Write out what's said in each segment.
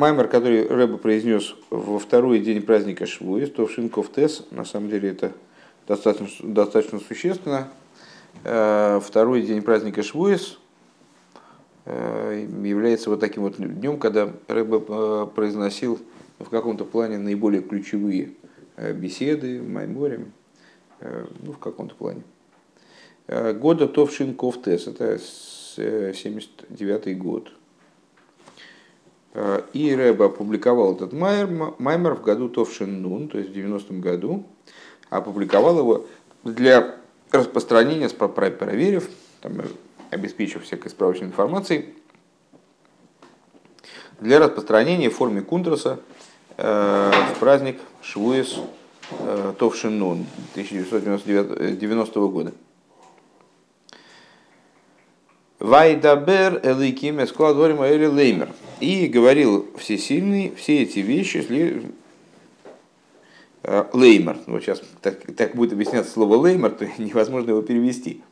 Маймер, который Рэба произнес во второй день праздника Швуис, то в Шинков Тес, на самом деле это достаточно, достаточно существенно. Э, второй день праздника Швуис э, является вот таким вот днем, когда Рэба э, произносил в каком-то плане наиболее ключевые беседы, майморе, ну, в каком-то плане. Года Товшин Ковтес, это 79 год. Э, и Рэба опубликовал этот маймер в году Товшин Нун, то есть в 90-м году, опубликовал его для распространения, проверив, там, обеспечив всякой справочной информацией, для распространения в форме кунтраса э, в праздник Швуес э, Товшин Нун 1990 года. Вайдабер эликим эскладорим эли леймер. И говорил всесильный все эти вещи э, леймер. Вот сейчас так, так будет объясняться слово леймер, то невозможно его перевести.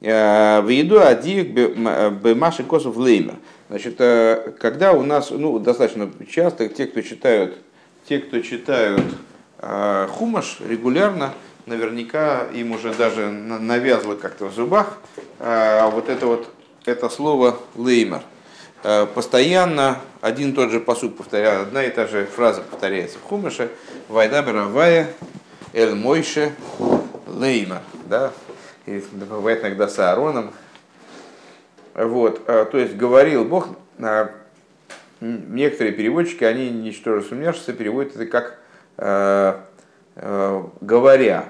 Э, в еду адиек бемаши косов леймер. Значит, э, когда у нас, ну, достаточно часто те, кто читают, те, кто читают хумаш регулярно, наверняка им уже даже навязло как-то в зубах вот это вот это слово леймер. Э, постоянно один и тот же посуд повторяется, одна и та же фраза повторяется в Хумыше. Вайда Баравая, Эль Мойше, Лейма. Да? И бывает иногда с Аароном. Вот, э, то есть говорил Бог, э, некоторые переводчики, они, ничтоже сумняшися, переводят это как говоря.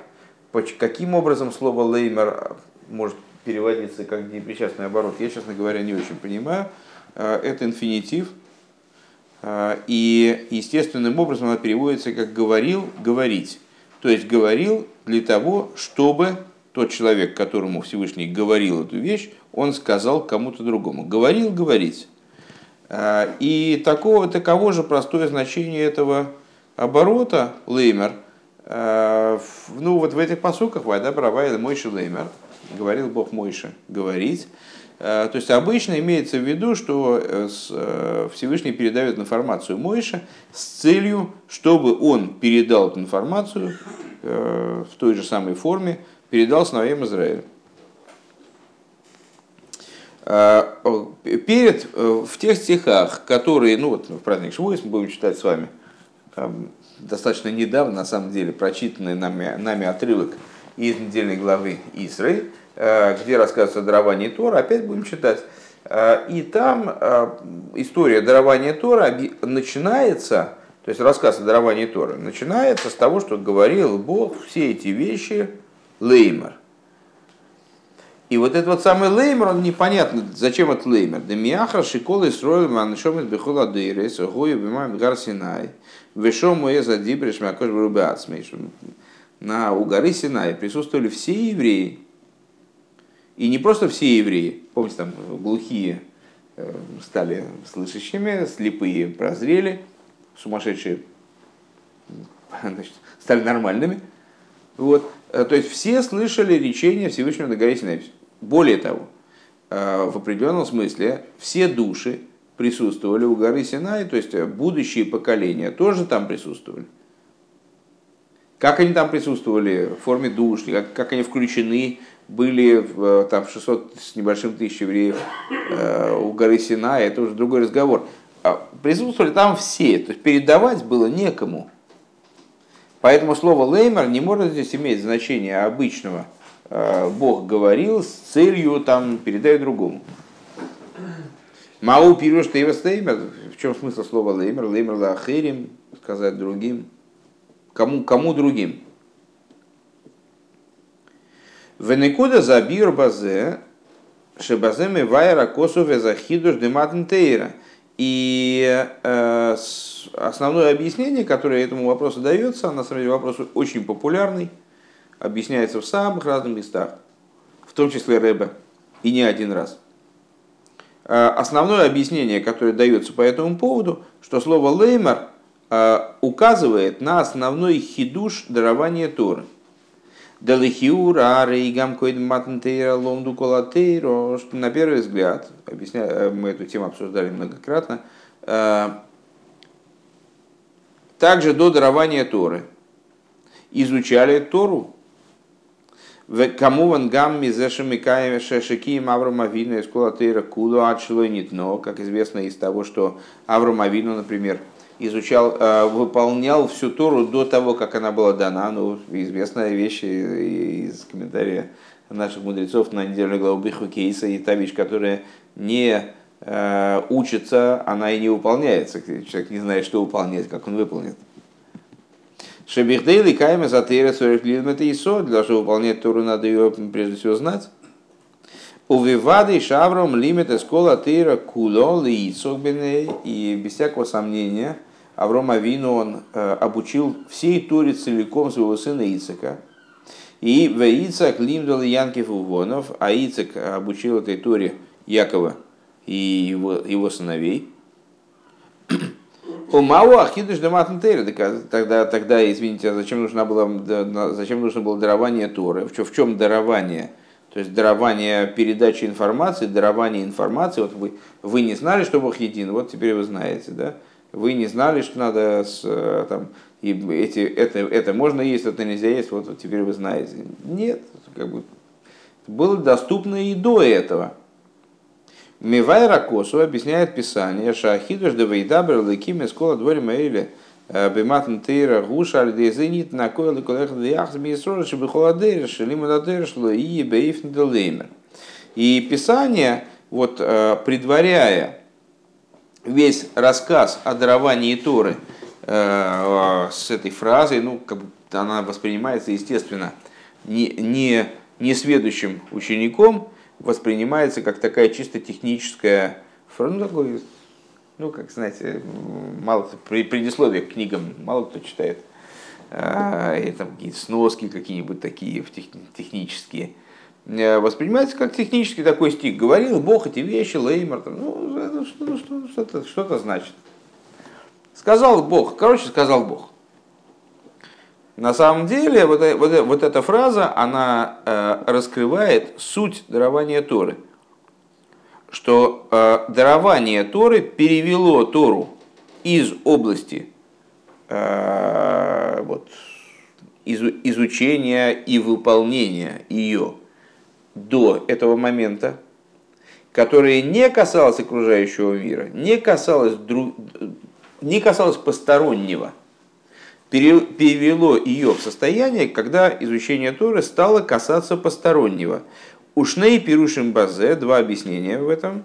Каким образом слово леймер может переводиться как непричастный оборот, я, честно говоря, не очень понимаю. Э, это инфинитив, э, и естественным образом она переводится как «говорил», «говорить». То есть говорил для того, чтобы тот человек, которому Всевышний говорил эту вещь, он сказал кому-то другому. Говорил, говорить. Э, и такого, таково же простое значение этого оборота, леймер, ну вот в этих посуках, Вайда Бравайда Мойши Леймер, говорил Бог Мойши, говорить, то есть обычно имеется в виду, что э, э, Всевышний передает информацию Мойше с целью, чтобы он передал эту информацию в той же самой форме, передал сыновьям Израиля. Перед, в тех стихах, которые, ну вот в праздник Швуис мы будем читать с вами, достаточно недавно, на самом деле, прочитанный нами, нами отрывок из недельной главы Исраиль, Э, где рассказывается о даровании Тора, опять будем читать. Э, и там э, история дарования Тора начинается, то есть рассказ о даровании Тора, начинается с того, что говорил Бог все эти вещи Леймер. И вот этот вот самый леймер, он непонятно, зачем этот леймер. Демиахра шиколы строил маншом из бехола дейрес, гою бимам гар Синай, вешом за дибриш макош На у горы Синай присутствовали все евреи, и не просто все евреи, помните, там глухие э, стали слышащими, слепые прозрели, сумасшедшие значит, стали нормальными. Вот. Э, то есть все слышали речение Всевышнего на горе Синай. Более того, э, в определенном смысле все души присутствовали у горы Синай, то есть будущие поколения тоже там присутствовали. Как они там присутствовали в форме душ, как, как они включены были э, там 600 с небольшим тысяч евреев э, у горы Сина, это уже другой разговор. А присутствовали там все, то есть передавать было некому. Поэтому слово леймер не может здесь иметь значение обычного. Э, Бог говорил с целью там передай другому. Мау пируш леймер. В чем смысл слова леймер? Леймер лахерим, сказать другим. Кому, кому другим? Венекуда за бир базе, шебаземе вайра косу везахидуш дематнтейра. И э, основное объяснение, которое этому вопросу дается, на самом деле вопрос очень популярный, объясняется в самых разных местах, в том числе Рэбе, и не один раз. Э, основное объяснение, которое дается по этому поводу, что слово «леймер» э, указывает на основной хидуш дарования Торы – Далихиура, Рейгам Койд Матнтейра, Ломду Колатейро, что на первый взгляд, объясняю, э, мы эту тему обсуждали многократно, э, также до дарования Торы, изучали Тору. Кому ван гамми зашамикаем шашикием Авраам Авину из Кулатыра Куду Адшлойнит, но, как известно из того, что Авраам например, изучал, э, выполнял всю Тору до того, как она была дана. Ну, известная вещь из комментария наших мудрецов на недельную главу Биху Кейса и та вещь, которая не э, учится, она и не выполняется. Человек не знает, что выполнять, как он выполнит. Шебихдейли кайма затейра сорок это исо, для того, чтобы выполнять Тору, надо ее прежде всего знать. Увивады шавром лимит эскола тейра куло и без всякого сомнения Авром Авину он э, обучил всей Торе целиком своего сына Ицека. И в Ицак лимдал Янкив Увонов, а Ицек обучил этой Торе Якова и его, его сыновей. У Мау Ахидыш Даматнтейра, тогда, тогда, извините, а зачем нужно было, зачем нужно было дарование Торы? В чем, в чем дарование? То есть дарование передачи информации, дарование информации. Вот вы, вы не знали, что Бог един, вот теперь вы знаете, да? Вы не знали, что надо с, там, и эти, это, это можно есть, это нельзя есть, вот, вот теперь вы знаете. Нет, как бы было доступно и до этого. Мивайра Косу объясняет Писание, Шахидуш да Вейдабр Леким Эскола Дворе Маэли Бематн Тейра Гуша Альдезенит на Койлы Колех Дяхс Мисрора Шибихоладейр Шелимададейр Шлои Бейфн Делеймер. И Писание, вот предваряя весь рассказ о даровании Торы э, с этой фразой, ну, как бы она воспринимается, естественно, не, не, не сведущим учеником, воспринимается как такая чисто техническая ну, такой, ну, как знаете, мало при предисловие к книгам мало кто читает, а, и там какие-то сноски какие-нибудь такие технические. Э, воспринимается как технический такой стих. Говорил Бог эти вещи, Леймер, ну, это что-то, что-то, что-то значит. Сказал Бог, короче, сказал Бог. На самом деле, вот, э, вот, э, вот эта фраза, она э, раскрывает суть дарования Торы. Что э, дарование Торы перевело Тору из области э, вот, из, изучения и выполнения ее до этого момента, которое не касалось окружающего мира, не касалось, друг, не касалось постороннего, перевело ее в состояние, когда изучение Торы стало касаться постороннего. Ушней пирушим базе, два объяснения в этом.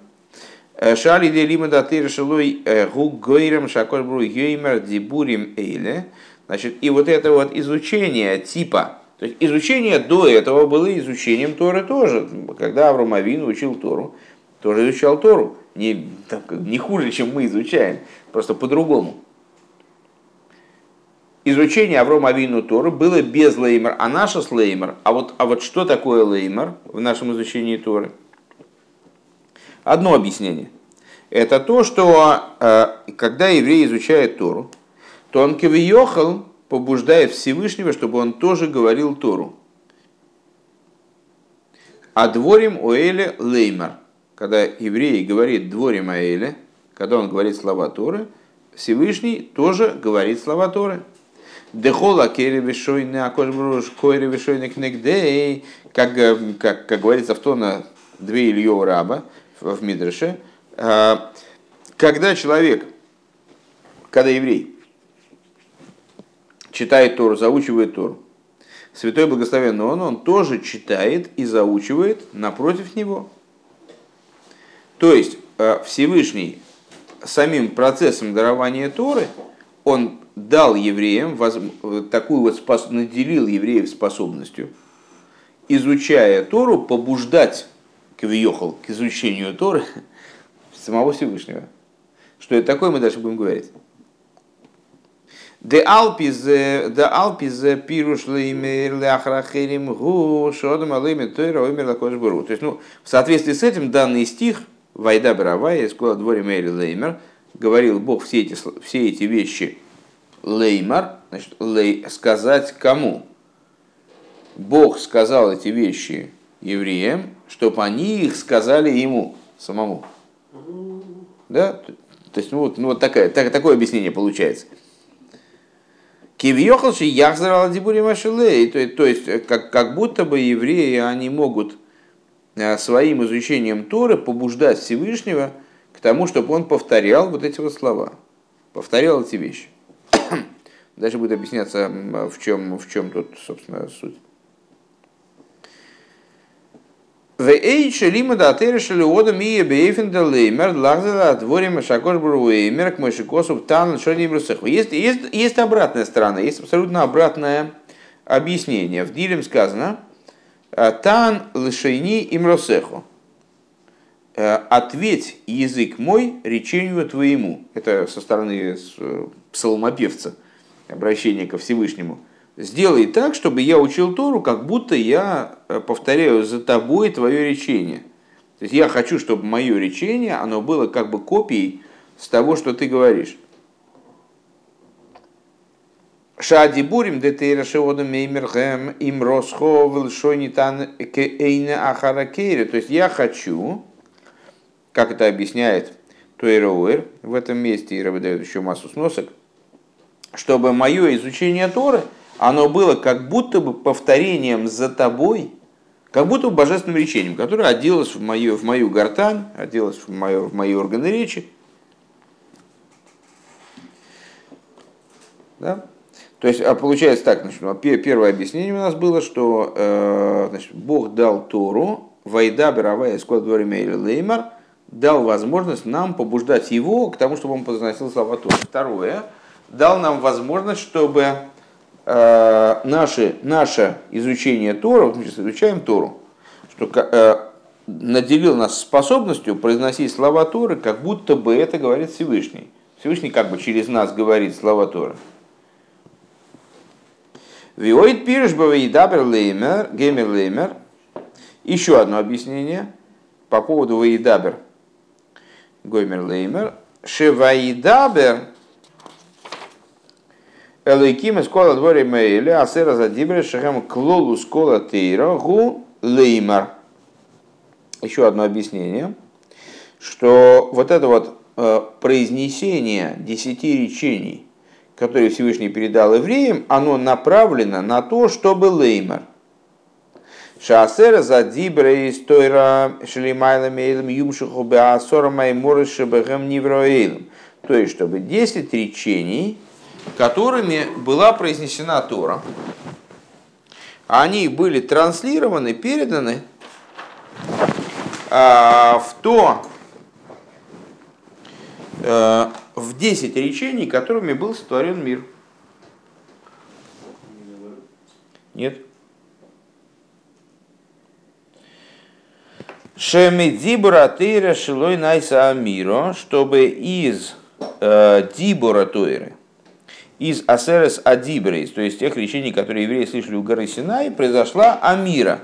Шали де лима датыр шелой э, гу гойрем шаколь бру геймер дибурим эйле. Значит, и вот это вот изучение типа то есть изучение до этого было изучением Торы тоже. Когда Авраам Авин учил Тору, тоже изучал Тору. Не, так, не хуже, чем мы изучаем, просто по-другому. Изучение Аврома Авину Торы было без леймер, а наша с леймер. А вот, а вот что такое леймер в нашем изучении Торы? Одно объяснение. Это то, что э, когда еврей изучает Тору, то он кивиохал побуждает Всевышнего, чтобы он тоже говорил Тору. А дворим Оэле Леймар. Когда еврей говорит дворим Оэле, когда он говорит слова Торы, Всевышний тоже говорит слова Торы. Дехола керевишойны акошбруш койревишойны кнегдей, как, как, как говорится в тона две Ильё раба в Мидреше, а, когда человек, когда еврей читает Тору, заучивает Тору. Святой Благословенный Он, он тоже читает и заучивает напротив него. То есть э, Всевышний самим процессом дарования Торы, он дал евреям, такую вот спос... наделил евреев способностью, изучая Тору, побуждать к вьехал, к изучению Торы самого Всевышнего. Что это такое, мы дальше будем говорить. То есть, ну, в соответствии с этим данный стих Вайда Бравая из Кула дворе Мэри Леймер говорил Бог все эти, все эти вещи Леймар, значит, лей, сказать кому? Бог сказал эти вещи евреям, чтобы они их сказали ему самому. Да? То есть, ну, вот, ну, вот такая, так, такое объяснение получается. Кивьехалши яхзарал дибури машилей. То есть, как, как будто бы евреи, они могут своим изучением Торы побуждать Всевышнего к тому, чтобы он повторял вот эти вот слова, повторял эти вещи. Дальше будет объясняться, в чем, в чем тут, собственно, суть. Лима да терешали ода мия бейфен да леймер лахзала дворим шакош бруэймер к тан шоним Есть, есть, есть обратная сторона, есть абсолютно обратное объяснение. В Дилем сказано «Тан лишейни имросеху» «Ответь язык мой речению твоему». Это со стороны псалмопевца, обращение ко Всевышнему – сделай так, чтобы я учил Тору, как будто я э, повторяю за тобой твое речение. То есть я хочу, чтобы мое речение, оно было как бы копией с того, что ты говоришь. Шади бурим де тейра шеодам меймерхэм им росхо вэлшонитан кейна ахаракейра. То есть я хочу, как это объясняет Туэроуэр в этом месте, и выдает еще массу сносок, чтобы мое изучение Торы – оно было как будто бы повторением за тобой, как будто бы божественным речением, которое оделось в мою, в мою гортань, оделось в, мою, в мои органы речи. Да? То есть, а получается так, значит, ну, первое объяснение у нас было, что э, значит, Бог дал Тору, Вайда Беравая Складворимейли Леймар, дал возможность нам побуждать его к тому, чтобы он произносил слова Торы. Второе, дал нам возможность, чтобы Э, наше, наше изучение Тора, мы сейчас изучаем Тору, что э, наделил нас способностью произносить слова Торы, как будто бы это говорит Всевышний. Всевышний как бы через нас говорит слова Торы. Виоид пиршба вейдабер леймер, гемер леймер. Еще одно объяснение по поводу вейдабер, гоймер леймер. Шеваидабер Элейким из кола дворе мейле, а сера за дибре шахем клолу скола тейра гу леймар. Еще одно объяснение, что вот это вот э, произнесение десяти речений, которые Всевышний передал евреям, оно направлено на то, чтобы леймар. Шаасера за дибре из тойра шлимайла мейлем юмшиху беасора майморы шебехем нивроэйлем. То есть, чтобы десять речений, которыми была произнесена Тора. Они были транслированы, переданы а, в то, а, в 10 речений, которыми был сотворен мир. Нет. Шемидибура тейра шилой найса амиро, чтобы из э, дибура тойры, из Асерес Адибрейс, то есть тех речений, которые евреи слышали у горы Синай, произошла Амира,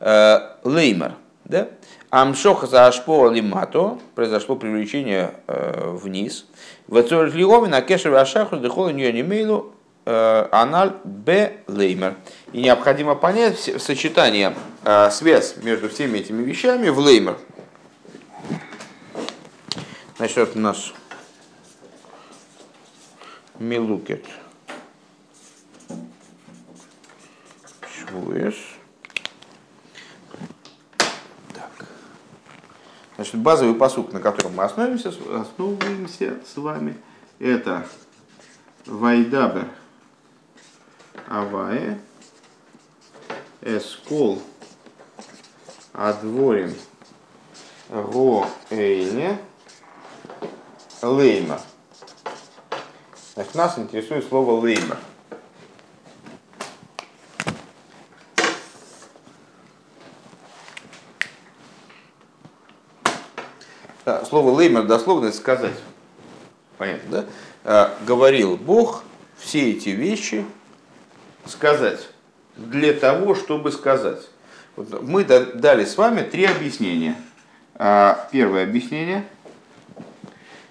э, Леймер. Да? Амшоха за Ашпо Лимато, произошло привлечение э, вниз. Вацорит Лиговин, Акешев Ашаху, Дехола Ньюанимейлу, э, Аналь Б. Леймер. И необходимо понять сочетание, э, связь между всеми этими вещами в Леймер. Значит, вот у нас Милукет. Швуэш. Так. Значит, базовый посук, на котором мы основываемся, основываемся с вами, это Вайдабер Авае Эскол Адворим Ро Эйне Лейма. Значит, нас интересует слово леймер. Слово леймер дословно сказать. Понятно, да? А, говорил Бог все эти вещи сказать для того, чтобы сказать. Вот мы дали с вами три объяснения. А, первое объяснение –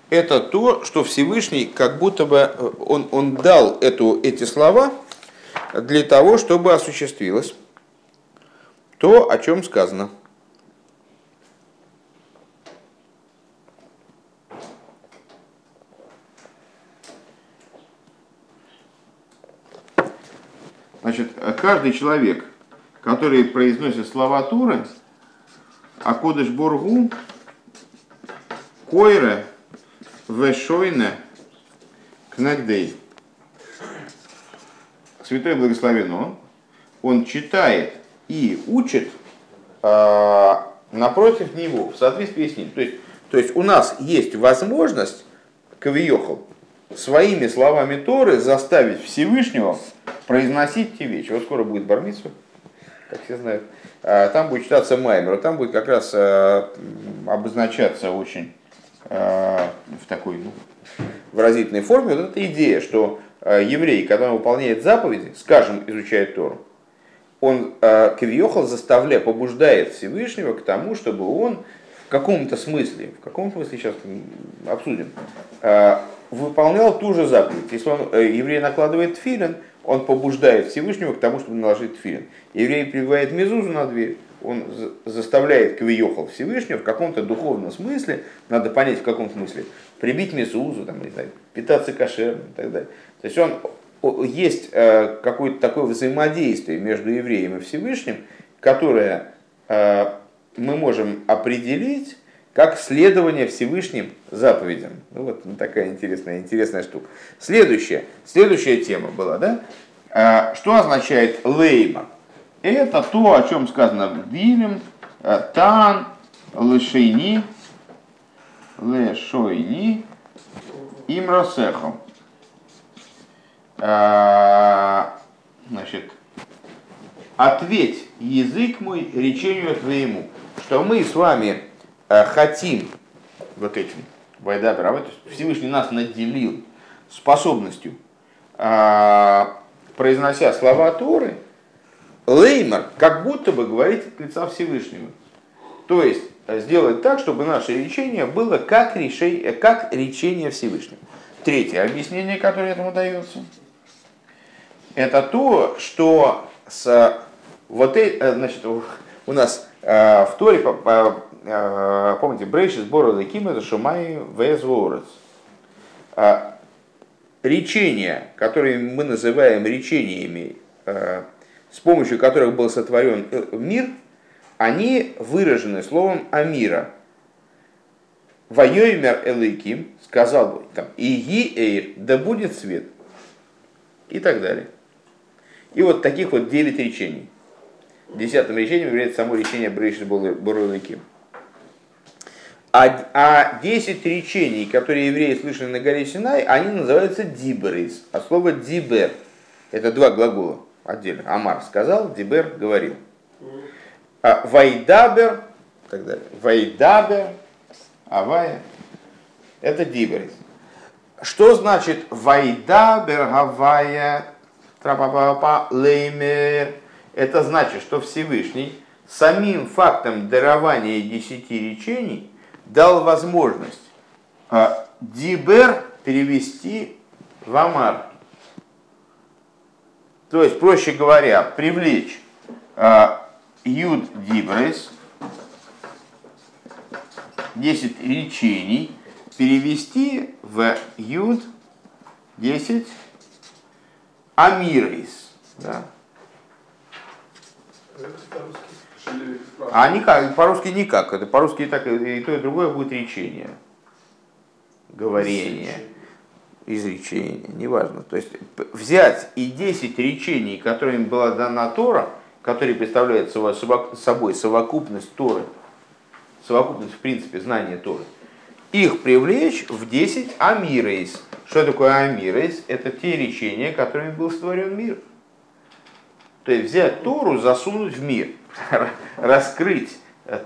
это то, что Всевышний как будто бы э, он, он дал эту, эти слова для того, чтобы осуществилось то, о чем сказано. Значит, каждый человек, который произносит слова Туры, Акодыш Бургу, Койре, Вешойне, Кнагдей. Святой Благословен он, он читает и учит э, напротив него, в соответствии с ним. То есть, то есть у нас есть возможность, Кавиохал, своими словами Торы заставить Всевышнего произносить те вещи. Вот скоро будет Бармицу, как все знают. А, там будет читаться Маймер, там будет как раз а, обозначаться очень а, в такой ну, выразительной форме вот эта идея, что еврей, когда выполняет заповеди, скажем, изучает Тору, он Кавиохал заставляет, побуждает Всевышнего к тому, чтобы он в каком-то смысле, в каком смысле сейчас обсудим, выполнял ту же заповедь. Если он, э, еврей накладывает филин, он побуждает Всевышнего к тому, чтобы наложить филин. Еврей прибивает мезузу на дверь, он заставляет квиехал Всевышнего в каком-то духовном смысле, надо понять в каком смысле, прибить мезузу, там, не знаю, питаться кошерным и так далее. То есть он, есть э, какое-то такое взаимодействие между евреем и Всевышним, которое э, мы можем определить как следование Всевышним заповедям. Ну вот такая интересная, интересная штука. Следующая, следующая тема была, да? А, что означает лейма? Это то, о чем сказано в Дилем, э, тан, лешейни, лешойни, имросехом. А, значит, ответь язык мой речению твоему, что мы с вами Э, хотим вот этим Вайдабер, Всевышний нас наделил способностью, э, произнося слова Торы, Леймар как будто бы говорить от лица Всевышнего. То есть э, сделать так, чтобы наше речение было как решение, как речение Всевышнего. Третье объяснение, которое этому дается, это то, что с вот значит, у нас в Торе Э, помните, Брейши сбора Леким это Шумай Везворец. Речения, которые мы называем речениями, э, с помощью которых был сотворен э, мир, они выражены словом Амира. Вайоймер Элейким сказал бы, там, Иги Эйр, да будет свет. И так далее. И вот таких вот девять речений. Десятым речением является само речение Брейшис Бороликим. А, а 10 речений, которые евреи слышали на горе Синай, они называются диберис. А слово дибер – это два глагола отдельно. Амар сказал, дибер говорил. А вайдабер, так далее. Вайдабер, авая – это диберис. Что значит вайдабер, авая, трапапапа, леймер? Это значит, что Всевышний самим фактом дарования десяти речений – дал возможность а, дибер перевести в амар. То есть, проще говоря, привлечь а, юд дибрес, 10 речений, перевести в юд 10 амирейс. Да. А никак, по-русски никак. Это по-русски и, так, и то, и другое будет речение. Говорение. Изречение, неважно. То есть взять и 10 речений, которыми была дана Тора, которые представляют собой совокупность Торы, совокупность, в принципе, знания Торы, их привлечь в 10 амирейс. Что такое амирейс? Это те речения, которыми был створен мир. То есть взять Тору, засунуть в мир – раскрыть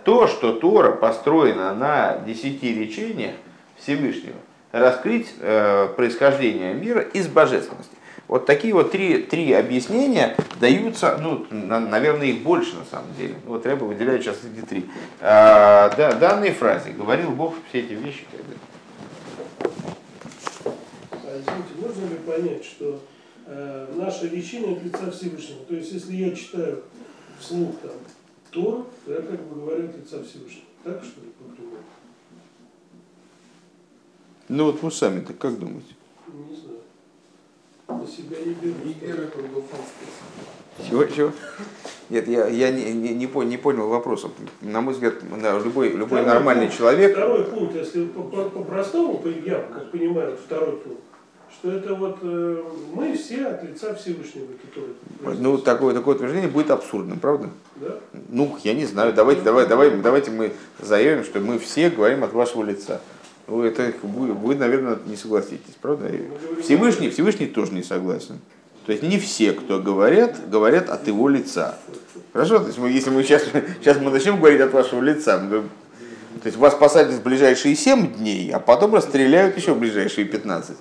то, что Тора построена на десяти речениях Всевышнего, раскрыть э, происхождение мира из божественности. Вот такие вот три, три объяснения даются, ну, на, наверное, их больше на самом деле. Вот Рэба выделяет сейчас эти три. А, да, данной фразе говорил Бог все эти вещи. А, извините, можно ли понять, что э, наше речение от лица Всевышнего? То есть, если я читаю вслух там Тор, то я как бы говорю от лица Всевышнего. Так что ли, по-прямому? Ну вот вы сами-то как думаете? Не знаю. На себя не беру. Чего, чего? Нет, я, я не, не, не, понял, не понял вопроса. На мой взгляд, любой, любой Второй нормальный пункт- человек, Второй пункт, если по- по- по-простому, по, я как понимаю, второй пункт, что это вот э, мы все от лица Всевышнего, который... ну, такое, такое утверждение будет абсурдным, правда? Да? Ну, я не знаю, давайте, давай, давай, давайте мы заявим, что мы все говорим от вашего лица. Ну, это вы, вы, наверное, не согласитесь, правда? Всевышний, Всевышний тоже не согласен. То есть не все, кто говорят, говорят от его лица. Хорошо? То есть мы, если мы сейчас, сейчас мы начнем говорить от вашего лица, то есть вас посадят в ближайшие 7 дней, а потом расстреляют еще в ближайшие 15.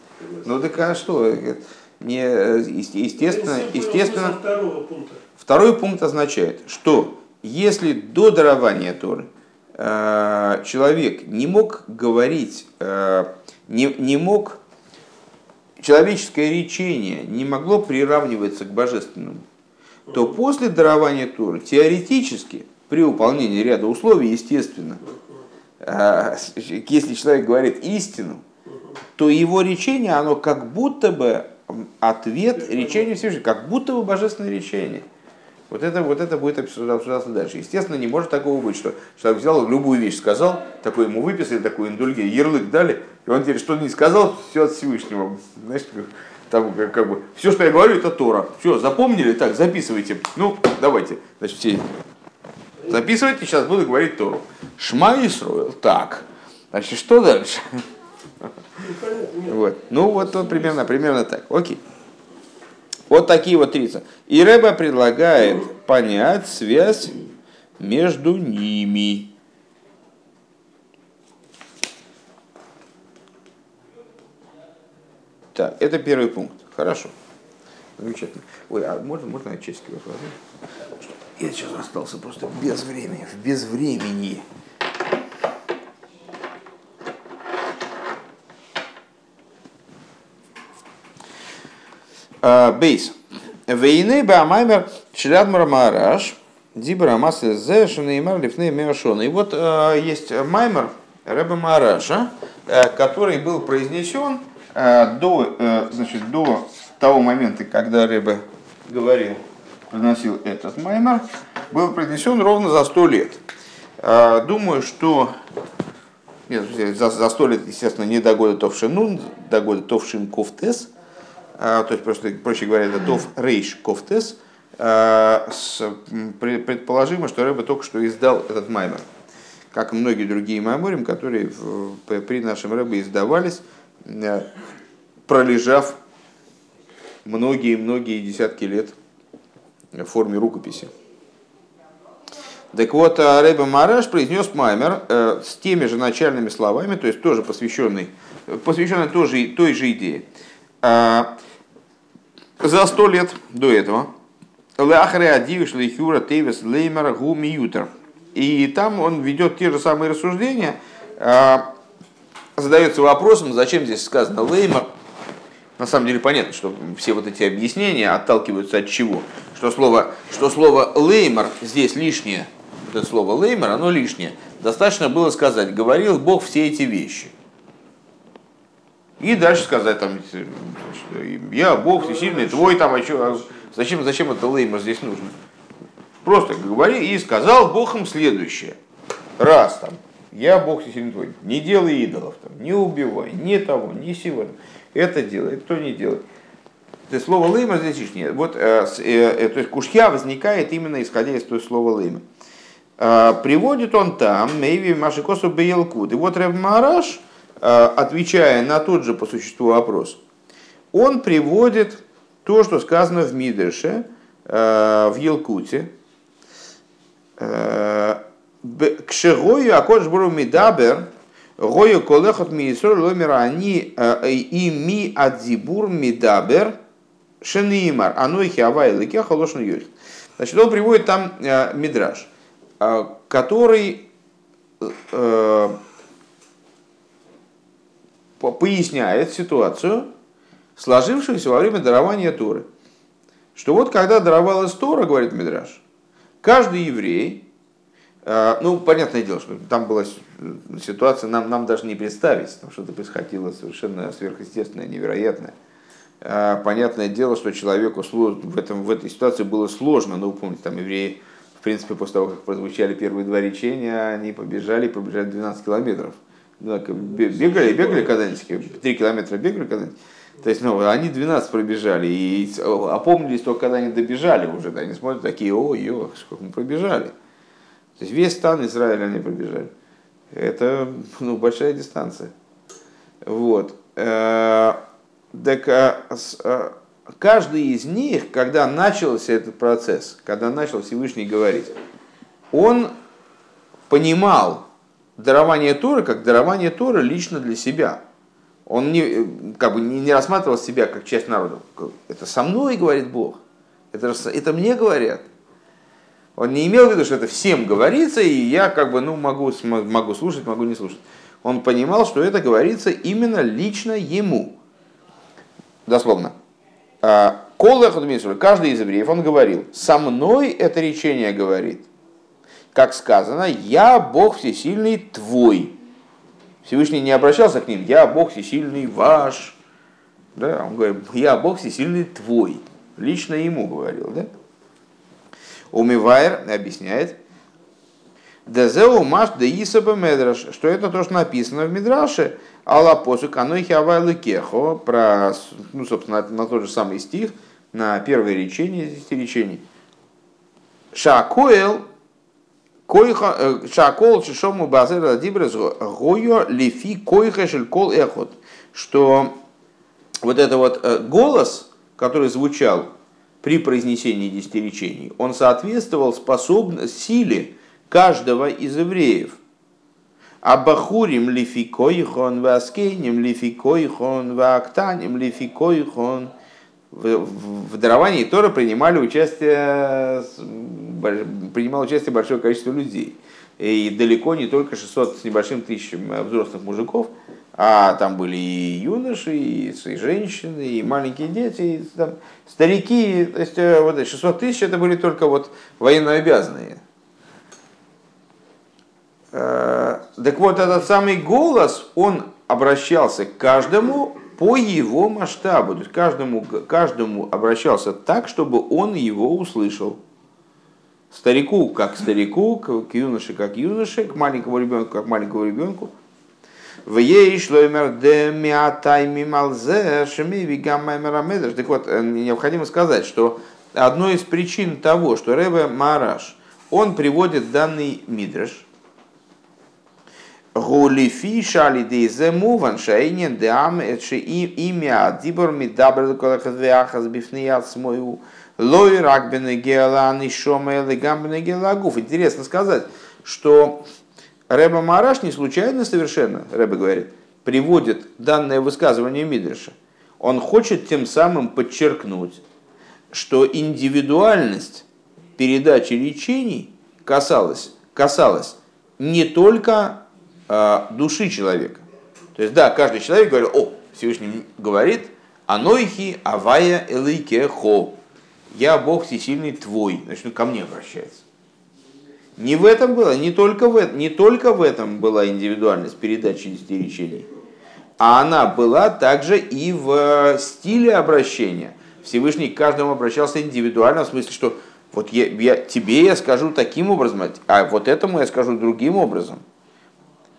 Ну так а что? Не, есте- естественно, естественно. Второй пункт означает, что если до дарования Торы человек не мог говорить, э, не, не мог, человеческое речение не могло приравниваться к божественному, то после дарования Торы теоретически, при выполнении ряда условий, естественно, э, если человек говорит истину, то его речение, оно как будто бы ответ речению Всевышнего, как будто бы божественное речение. Вот это, вот это будет обсуждаться дальше. Естественно, не может такого быть, что человек взял любую вещь, сказал, такой ему выписали, такую индульгию, ярлык дали, и он теперь что-то не сказал, все от Всевышнего. Знаешь, там, как, как бы, все, что я говорю, это Тора. Все, запомнили? Так, записывайте. Ну, давайте. Значит, все записывайте, сейчас буду говорить Тору. Шма Исруэл. Так. Значит, что дальше? Вот. Ну, вот, вот примерно, примерно так. Окей. Вот такие вот трица. И Рэба предлагает понять связь между ними. Так, это первый пункт. Хорошо. Замечательно. Ой, а можно, можно я чешский возьму? Я сейчас остался просто без времени, в безвремени. Бейс. Вейны Бамаймер Шилят Мармараш. Дибра Масы Зе Шанеймар Лифней Меошона. И вот э, есть Маймер Рэба Мараша, э, который был произнесен э, до, э, значит, до того момента, когда Рэба говорил, произносил этот Маймер, был произнесен ровно за сто лет. Э, думаю, что нет, за, за сто лет, естественно, не до года Товшинун, до года Товшин Ковтес, то есть, просто, проще говоря, это Тов Рейш Ковтес, а, предположимо, что Рэба только что издал этот маймер, как и многие другие майморим, которые при нашем Рэбе издавались, э, пролежав многие-многие десятки лет в форме рукописи. Так вот, а, Рэбе Мараш произнес маймер э, с теми же начальными словами, то есть тоже посвященный, посвященный тоже, той же идее. А, За сто лет до этого Лахаре Адивиш Лейхюра Тейвес Леймер Гуми Ютер. И там он ведет те же самые рассуждения, а, задается вопросом, зачем здесь сказано Леймер. На самом деле понятно, что все вот эти объяснения отталкиваются от чего? Что слово, что слово леймер здесь лишнее, вот это слово леймер, оно лишнее. Достаточно было сказать, говорил Бог все эти вещи. И дальше сказать, там, я Бог всесильный, твой там, а чё, а зачем, зачем это леймер здесь нужно? Просто говори и сказал Бог им следующее. Раз там, я Бог всесильный твой, не делай идолов, там, не убивай, ни того, ни сего. Это делай, то не делай. То есть слово лейма здесь лишнее. Вот, э, э, э, то есть кушья возникает именно исходя из того слова лейма. Э, приводит он там Мейви Машикосу Бейлкут. И вот Рев Мараш, отвечая на тот же по существу вопрос, он приводит то, что сказано в Мидрше, э, в Елкуте, Э, б- Кшегою Акодж Буру Мидабер, Гою Колехот Миисор Ломера они э, и ми адзибур Мидабер Шенеймар, Ануихи Авай Лекеха Лошн Юрих. Значит, он приводит там э, Мидраж, э, который э, поясняет ситуацию, сложившуюся во время дарования Торы. Что вот когда даровалась Тора, говорит Мидраш, каждый еврей, э, ну, понятное дело, что там была с- ситуация, нам, нам даже не представить, там что-то происходило совершенно сверхъестественное, невероятное. А, понятное дело, что человеку в, этом, в этой ситуации было сложно. Ну, помните, там евреи, в принципе, после того, как прозвучали первые два речения, они побежали, побежали 12 километров. Бегали, бегали когда-нибудь, 3 километра бегали когда-нибудь. То есть, ну, они 12 пробежали и опомнились только когда они добежали уже, да, они смотрят такие, ой, ё, сколько мы пробежали. То есть весь стан Израиля они пробежали. Это ну, большая дистанция. Вот. Э, так э, э, каждый из них, когда начался этот процесс, когда начал Всевышний говорить, он понимал дарование Торы как дарование Торы лично для себя. Он не, как бы не, не рассматривал себя как часть народа. Это со мной говорит Бог. Это, это мне говорят. Он не имел в виду, что это всем говорится, и я как бы ну, могу, могу слушать, могу не слушать. Он понимал, что это говорится именно лично ему. Дословно. «А, каждый из евреев, он говорил, со мной это речение говорит. Как сказано, я Бог всесильный твой. Всевышний не обращался к ним, я Бог всесильный ваш. Да, он говорит, я Бог всесильный твой. Лично ему говорил, да? Умивайр объясняет, Дезеу маш де Исаба Медраш, что это то, что написано в Мидраше, Алла посу канойхи авайлы кехо, про, ну, собственно, на тот же самый стих, на первое речение из речений. Шакуэл, э, Шакол Шишому Базер Дибрез Гойо Лифи Койха Шелькол Эхот, что вот это вот э, голос, который звучал при произнесении десяти речений, он соответствовал способности, силе каждого из евреев. Абахурим лификойхон, васкейним лификойхон, ваактаним лификойхон. В даровании Тора принимали участие, принимало участие большое количество людей. И далеко не только 600 с небольшим тысячам взрослых мужиков, а там были и юноши, и, и женщины, и маленькие дети, и там, старики. То есть э, вот 600 тысяч это были только вот военнообязанные. Э, так вот, этот самый голос, он обращался к каждому по его масштабу. То есть каждому, каждому обращался так, чтобы он его услышал. Старику как старику, к юноше как юноше, к маленькому ребенку как маленькому ребенку. В ей шлоймер де миатай мималзе шемеви гаммаймерамедр. Так вот, э, необходимо сказать, что одной из причин того, что Ребе Мараш, он приводит данный мидраш, Гулифи шали дейзе муван шейнин деам этши имя дибор мидабр колахаз веахаз бифният смою лой ракбене геолан и шома элегамбене геолагуф. Интересно сказать, что Рэба Мараш не случайно совершенно, Рэба говорит, приводит данное высказывание Мидриша. Он хочет тем самым подчеркнуть, что индивидуальность передачи лечений касалась, касалась не только Э, души человека. То есть, да, каждый человек говорил, о, Всевышний говорит, анойхи авая элейкехо. Я Бог всесильный твой. Значит, он ко мне обращается. Не в этом было, не только в, не только в этом была индивидуальность передачи десяти речений, а она была также и в стиле обращения. Всевышний к каждому обращался индивидуально, в смысле, что вот я, я, тебе я скажу таким образом, а вот этому я скажу другим образом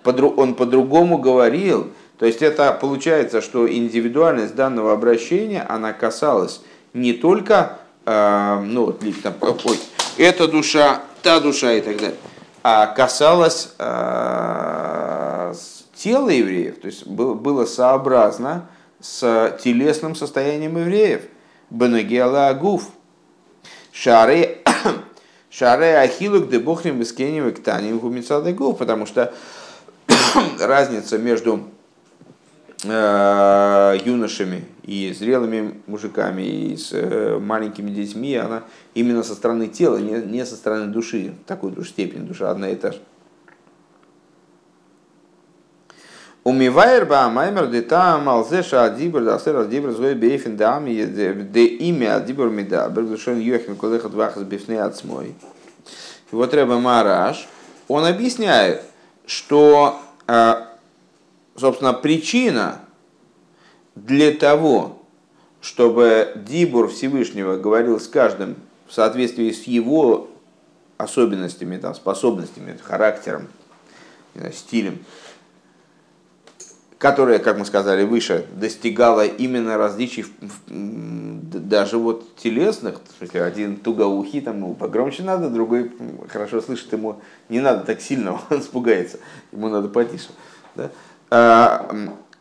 он по-другому говорил. То есть это получается, что индивидуальность данного обращения, она касалась не только, э, ну вот, там, ой, эта душа, та душа и так далее, а касалась э, тела евреев, то есть было сообразно с телесным состоянием евреев. Бенегела Агуф. Шаре Шаре Ахилук де Бохрим Бескенем Иктаним Гумицадегуф, потому что разница между э, юношами и зрелыми мужиками и с э, маленькими детьми, она именно со стороны тела, не, не со стороны души, такой душ степень, душа одна и та же. Умивайр ба маймер де там алзеша адибр да сер адибр зой бейфен дам де имя адибр медабр душон юхим колехат вахас бифней ацмой. Вот Рэба Мараш, он объясняет, что а, собственно, причина для того, чтобы Дибур Всевышнего говорил с каждым в соответствии с его особенностями, там, способностями, характером, стилем, которая, как мы сказали выше, достигала именно различий даже вот телесных, в смысле, один тугоухий, там ему погромче надо, другой хорошо слышит, ему не надо так сильно, он испугается, ему надо потише. Да? А,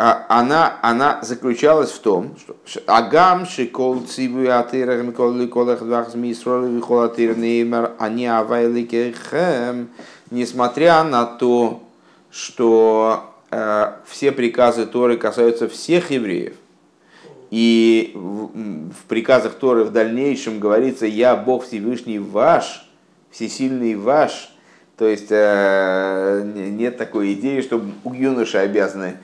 она, она заключалась в том, что Агам шикол циву атирах микол ликолах двах зми сроли вихол атир неймар они авайликехем, несмотря на то, что э, все приказы Торы касаются всех евреев, и в, в приказах Торы в дальнейшем говорится «Я Бог Всевышний ваш, всесильный ваш», то есть э, нет такой идеи, что юноши обязаны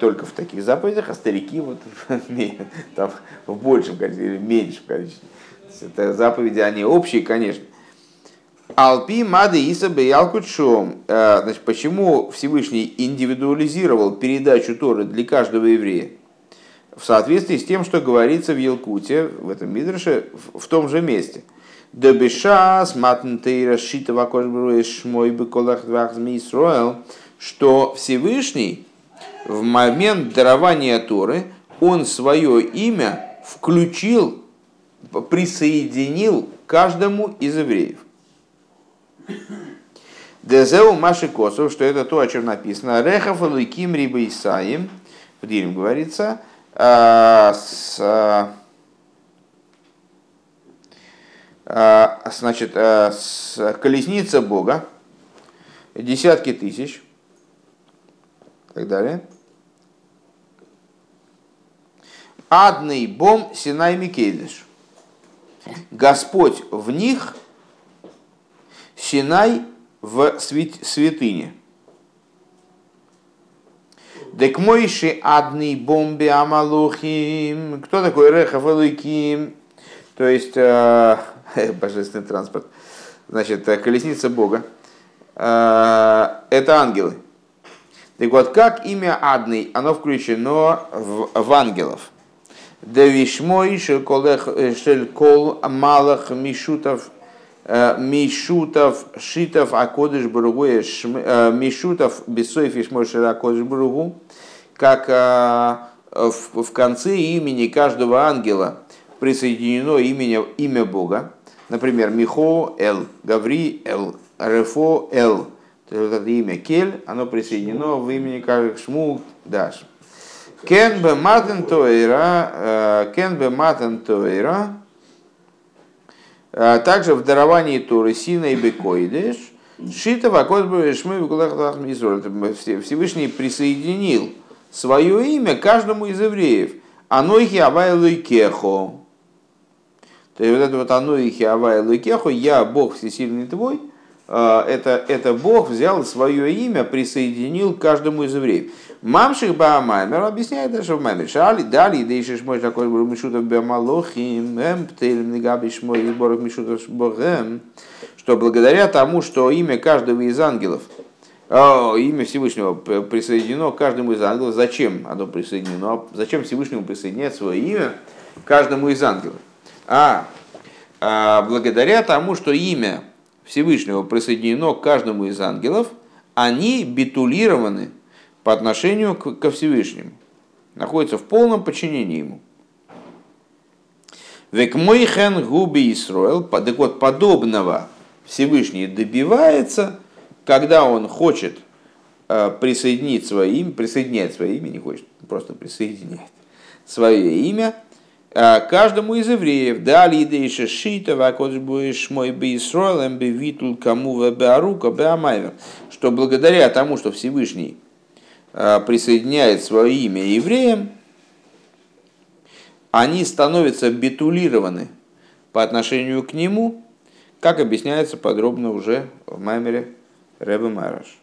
только в таких заповедях, а старики вот там, в большем количестве или меньшем количестве. Это заповеди, они общие, конечно. Алпи мады иса беялкучом. Э, значит, почему Всевышний индивидуализировал передачу Торы для каждого еврея? В соответствии с тем, что говорится в Елкуте, в этом Мидрше, в том же месте – Дебешас матнтейра шитова шмой беколах Исроэл, что Всевышний в момент дарования Торы он свое имя включил, присоединил каждому из евреев. Дезеу Маши Косов, что это то, о чем написано. Рехав Луким Риба Исаим, в Дилем говорится, а, с а, значит, а, колесница Бога, десятки тысяч, и так далее. Адный бом Синай Микейдыш. Господь в них, Синай в святыне. Дек мойши адный бомби амалухим. Кто такой Рехав Элуиким? То есть, а, божественный транспорт. Значит, э, колесница Бога. Э, это ангелы. Так вот, как имя Адный, оно включено в, в ангелов. Девишмой шелькол малах мишутов мишутов шитов акодыш бургуя мишутов бесоев ишмой акодыш бургу как в конце имени каждого ангела присоединено имя, имя Бога. Например, Михо Эл, Гаври Эл, Рефо Эл. То есть вот это имя Кель, оно присоединено в имени как Шму Даш. Кен бе матен тоира, э, кен бе матен тоира, э, также в даровании Торы Сина и Бекоидеш, Шита вакот шмы Всевышний присоединил свое имя каждому из евреев. Анойхи авайлой кехо. То есть вот это вот оно и хиавай лукеху, я Бог всесильный твой, а, это, это Бог взял свое имя, присоединил каждому из евреев. Мамших Баамаймер объясняет даже в Маймер. Шали дали, да еще мой такой был Мишутов Бамалохим, эм птелем негабиш мой сборок Мишутов Богем, что благодаря тому, что имя каждого из ангелов, о, имя Всевышнего присоединено к каждому из ангелов, зачем оно присоединено? Зачем Всевышнему присоединять свое имя каждому из ангелов? а, а благодаря тому, что имя Всевышнего присоединено к каждому из ангелов, они битулированы по отношению к, ко Всевышнему, находятся в полном подчинении ему. Век мой хен губи Исроэл, так вот, подобного Всевышний добивается, когда он хочет э, присоединить свое имя, присоединять свое имя, не хочет, просто присоединяет свое имя Э, каждому из евреев, дали идейша шита, вакодж будешь мой бейсройлем, бевитул кому вебеарука, беамайвер, что благодаря тому, что Всевышний присоединяет свое имя евреям, они становятся битулированы по отношению к нему, как объясняется подробно уже в Маймере Рэбе Майраш.